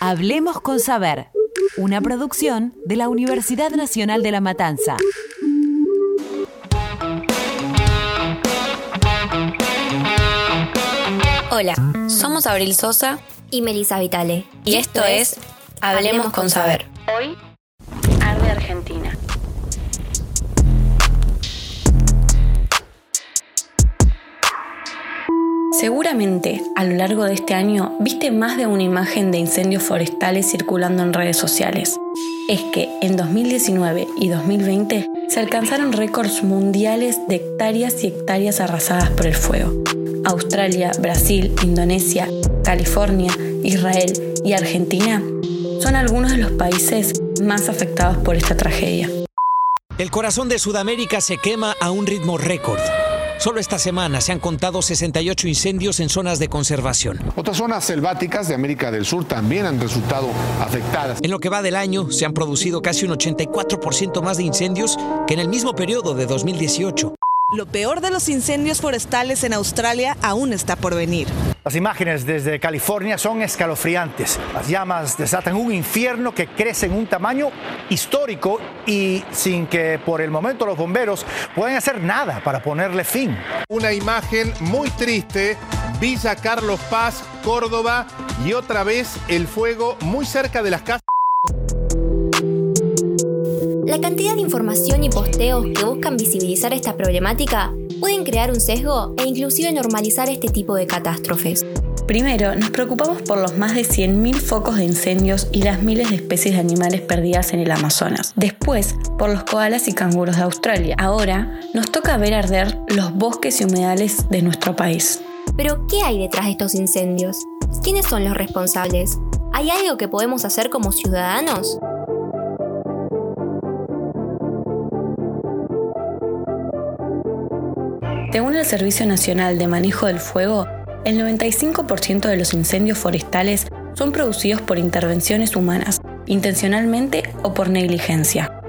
Hablemos con Saber, una producción de la Universidad Nacional de La Matanza. Hola, somos Abril Sosa y Melissa Vitale. Y esto es Hablemos con Saber. Hoy, Arde Argentina. Seguramente a lo largo de este año viste más de una imagen de incendios forestales circulando en redes sociales. Es que en 2019 y 2020 se alcanzaron récords mundiales de hectáreas y hectáreas arrasadas por el fuego. Australia, Brasil, Indonesia, California, Israel y Argentina son algunos de los países más afectados por esta tragedia. El corazón de Sudamérica se quema a un ritmo récord. Solo esta semana se han contado 68 incendios en zonas de conservación. Otras zonas selváticas de América del Sur también han resultado afectadas. En lo que va del año, se han producido casi un 84% más de incendios que en el mismo periodo de 2018. Lo peor de los incendios forestales en Australia aún está por venir. Las imágenes desde California son escalofriantes. Las llamas desatan un infierno que crece en un tamaño histórico y sin que por el momento los bomberos puedan hacer nada para ponerle fin. Una imagen muy triste, Villa Carlos Paz, Córdoba y otra vez el fuego muy cerca de las casas. La cantidad de información y posteos que buscan visibilizar esta problemática pueden crear un sesgo e inclusive normalizar este tipo de catástrofes. Primero, nos preocupamos por los más de 100.000 focos de incendios y las miles de especies de animales perdidas en el Amazonas. Después, por los koalas y canguros de Australia. Ahora, nos toca ver arder los bosques y humedales de nuestro país. Pero, ¿qué hay detrás de estos incendios? ¿Quiénes son los responsables? ¿Hay algo que podemos hacer como ciudadanos? Según el Servicio Nacional de Manejo del Fuego, el 95% de los incendios forestales son producidos por intervenciones humanas, intencionalmente o por negligencia.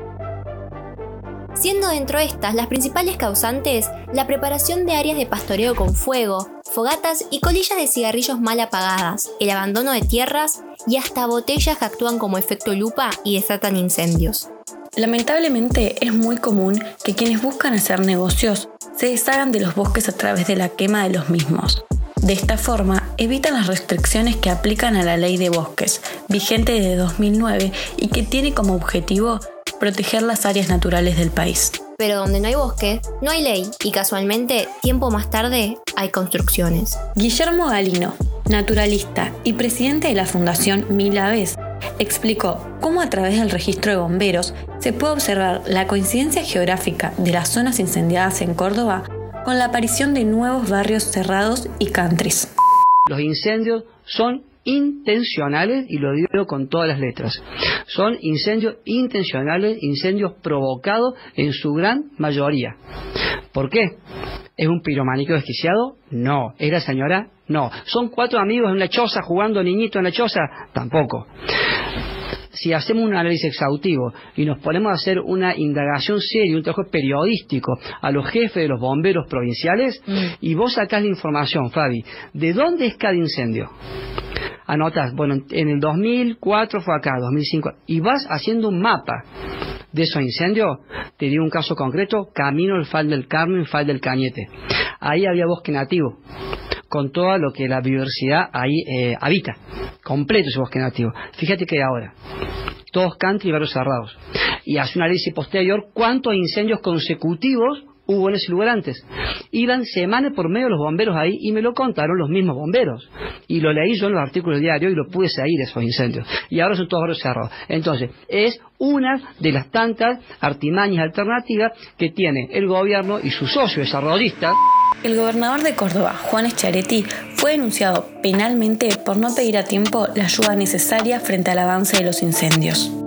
Siendo dentro de estas las principales causantes la preparación de áreas de pastoreo con fuego, fogatas y colillas de cigarrillos mal apagadas, el abandono de tierras y hasta botellas que actúan como efecto lupa y desatan incendios. Lamentablemente es muy común que quienes buscan hacer negocios se deshagan de los bosques a través de la quema de los mismos. De esta forma, evitan las restricciones que aplican a la ley de bosques, vigente desde 2009 y que tiene como objetivo proteger las áreas naturales del país. Pero donde no hay bosque, no hay ley y casualmente, tiempo más tarde, hay construcciones. Guillermo Galino, naturalista y presidente de la Fundación Mil Aves, explicó cómo a través del registro de bomberos se puede observar la coincidencia geográfica de las zonas incendiadas en Córdoba con la aparición de nuevos barrios cerrados y countries. Los incendios son intencionales y lo digo con todas las letras. Son incendios intencionales, incendios provocados en su gran mayoría. ¿Por qué? ¿Es un pirománico desquiciado? No. ¿Es la señora? No. ¿Son cuatro amigos en una choza jugando niñito en la choza? Tampoco si hacemos un análisis exhaustivo y nos ponemos a hacer una indagación seria, un trabajo periodístico a los jefes de los bomberos provinciales, mm. y vos sacás la información, Fabi, ¿de dónde es cada incendio? Anotas, bueno, en el 2004 fue acá, 2005, y vas haciendo un mapa de esos incendios. Te digo un caso concreto, camino el Fal del Carmen, Fal del Cañete. Ahí había bosque nativo con todo lo que la biodiversidad ahí eh, habita, completo ese bosque nativo. Fíjate que ahora, todos country y barrios cerrados. Y hace un análisis posterior cuántos incendios consecutivos hubo en ese lugar antes. Iban semanas por medio los bomberos ahí y me lo contaron los mismos bomberos. Y lo leí yo en los artículos diarios y lo pude seguir esos incendios. Y ahora son todos barrios cerrados. Entonces, es una de las tantas artimañas alternativas que tiene el gobierno y su socio desarrollista. El gobernador de Córdoba, Juan Echaretti, fue denunciado penalmente por no pedir a tiempo la ayuda necesaria frente al avance de los incendios.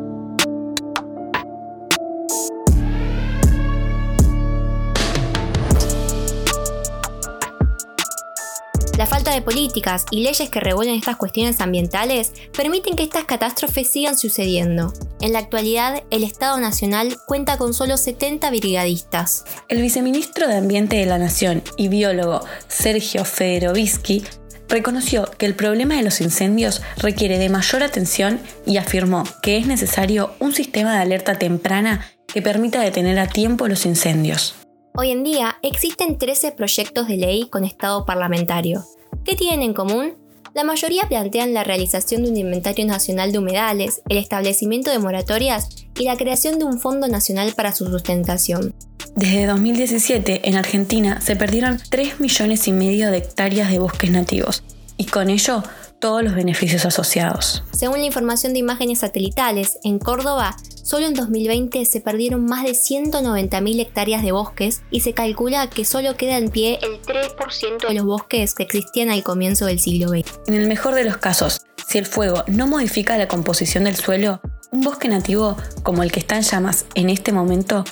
La falta de políticas y leyes que regulen estas cuestiones ambientales permiten que estas catástrofes sigan sucediendo. En la actualidad, el Estado Nacional cuenta con solo 70 brigadistas. El viceministro de Ambiente de la Nación y biólogo Sergio Federovisky reconoció que el problema de los incendios requiere de mayor atención y afirmó que es necesario un sistema de alerta temprana que permita detener a tiempo los incendios. Hoy en día existen 13 proyectos de ley con estado parlamentario. ¿Qué tienen en común? La mayoría plantean la realización de un inventario nacional de humedales, el establecimiento de moratorias y la creación de un fondo nacional para su sustentación. Desde 2017, en Argentina se perdieron 3 millones y medio de hectáreas de bosques nativos, y con ello todos los beneficios asociados. Según la información de imágenes satelitales, en Córdoba, solo en 2020 se perdieron más de 190.000 hectáreas de bosques y se calcula que solo queda en pie el 3% de los bosques que existían al comienzo del siglo XX. En el mejor de los casos, si el fuego no modifica la composición del suelo, un bosque nativo como el que está en llamas en este momento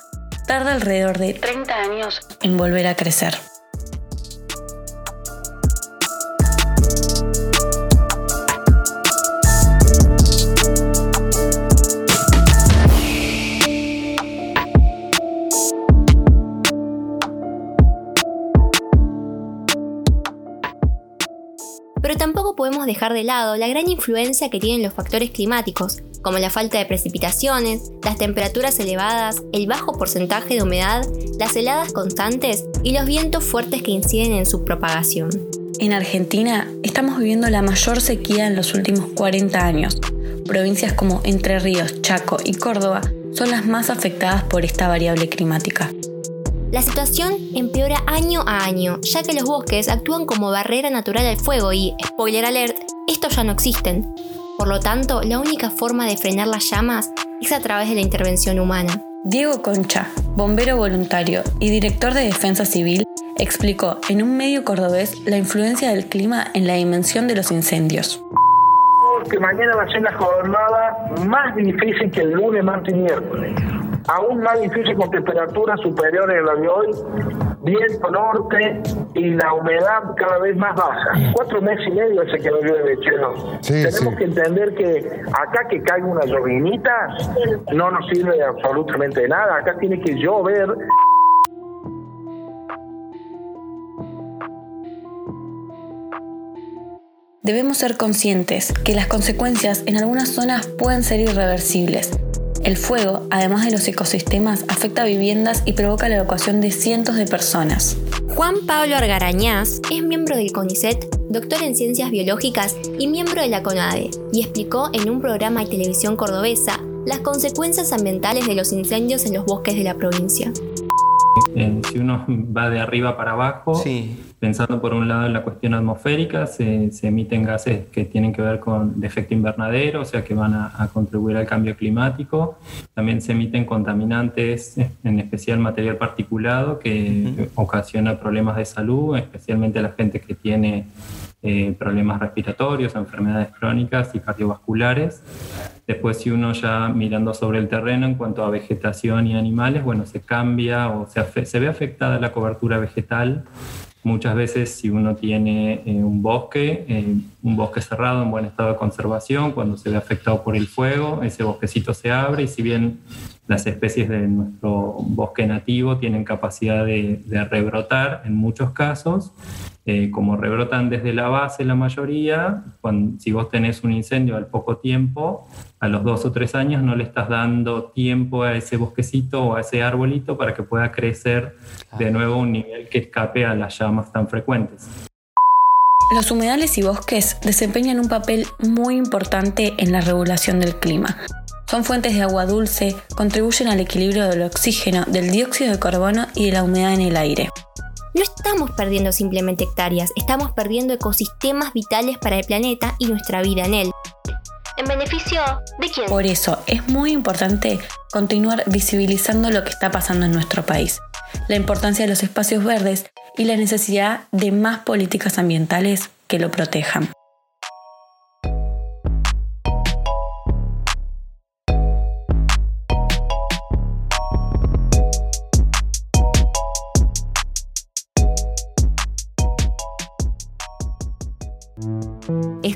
tarda alrededor de 30 años en volver a crecer. Pero tampoco podemos dejar de lado la gran influencia que tienen los factores climáticos, como la falta de precipitaciones, las temperaturas elevadas, el bajo porcentaje de humedad, las heladas constantes y los vientos fuertes que inciden en su propagación. En Argentina estamos viviendo la mayor sequía en los últimos 40 años. Provincias como Entre Ríos, Chaco y Córdoba son las más afectadas por esta variable climática. La situación empeora año a año, ya que los bosques actúan como barrera natural al fuego y, spoiler alert, estos ya no existen. Por lo tanto, la única forma de frenar las llamas es a través de la intervención humana. Diego Concha, bombero voluntario y director de Defensa Civil, explicó en un medio cordobés la influencia del clima en la dimensión de los incendios. Que mañana va a ser la jornada más difícil que el lunes, martes y miércoles aún más difícil con temperaturas superiores a la de hoy, viento norte y la humedad cada vez más baja. Cuatro meses y medio ese que no llueve, chelo. Tenemos que entender que acá que caiga una llovinita no nos sirve absolutamente de nada. Acá tiene que llover. Debemos ser conscientes que las consecuencias en algunas zonas pueden ser irreversibles el fuego, además de los ecosistemas, afecta a viviendas y provoca la evacuación de cientos de personas. Juan Pablo Argarañaz es miembro del CONICET, doctor en ciencias biológicas y miembro de la CONADE, y explicó en un programa de televisión cordobesa las consecuencias ambientales de los incendios en los bosques de la provincia. Eh, si uno va de arriba para abajo, pensando por un lado en la cuestión atmosférica, se, emiten gases que tienen que ver con el efecto invernadero, o sea que van a, contribuir al cambio climático. También se emiten contaminantes, en especial material particulado, que ocasiona problemas de salud, especialmente a la gente que tiene eh, problemas respiratorios, enfermedades crónicas y cardiovasculares. Después, si uno ya mirando sobre el terreno en cuanto a vegetación y animales, bueno, se cambia o se, se ve afectada la cobertura vegetal. Muchas veces si uno tiene eh, un bosque, eh, un bosque cerrado en buen estado de conservación, cuando se ve afectado por el fuego, ese bosquecito se abre y si bien las especies de nuestro bosque nativo tienen capacidad de, de rebrotar en muchos casos, eh, como rebrotan desde la base la mayoría, cuando, si vos tenés un incendio al poco tiempo, a los dos o tres años no le estás dando tiempo a ese bosquecito o a ese arbolito para que pueda crecer de nuevo a un nivel que escape a las llamas tan frecuentes. Los humedales y bosques desempeñan un papel muy importante en la regulación del clima. Son fuentes de agua dulce, contribuyen al equilibrio del oxígeno, del dióxido de carbono y de la humedad en el aire no estamos perdiendo simplemente hectáreas, estamos perdiendo ecosistemas vitales para el planeta y nuestra vida en él. ¿En beneficio de quién? Por eso es muy importante continuar visibilizando lo que está pasando en nuestro país, la importancia de los espacios verdes y la necesidad de más políticas ambientales que lo protejan.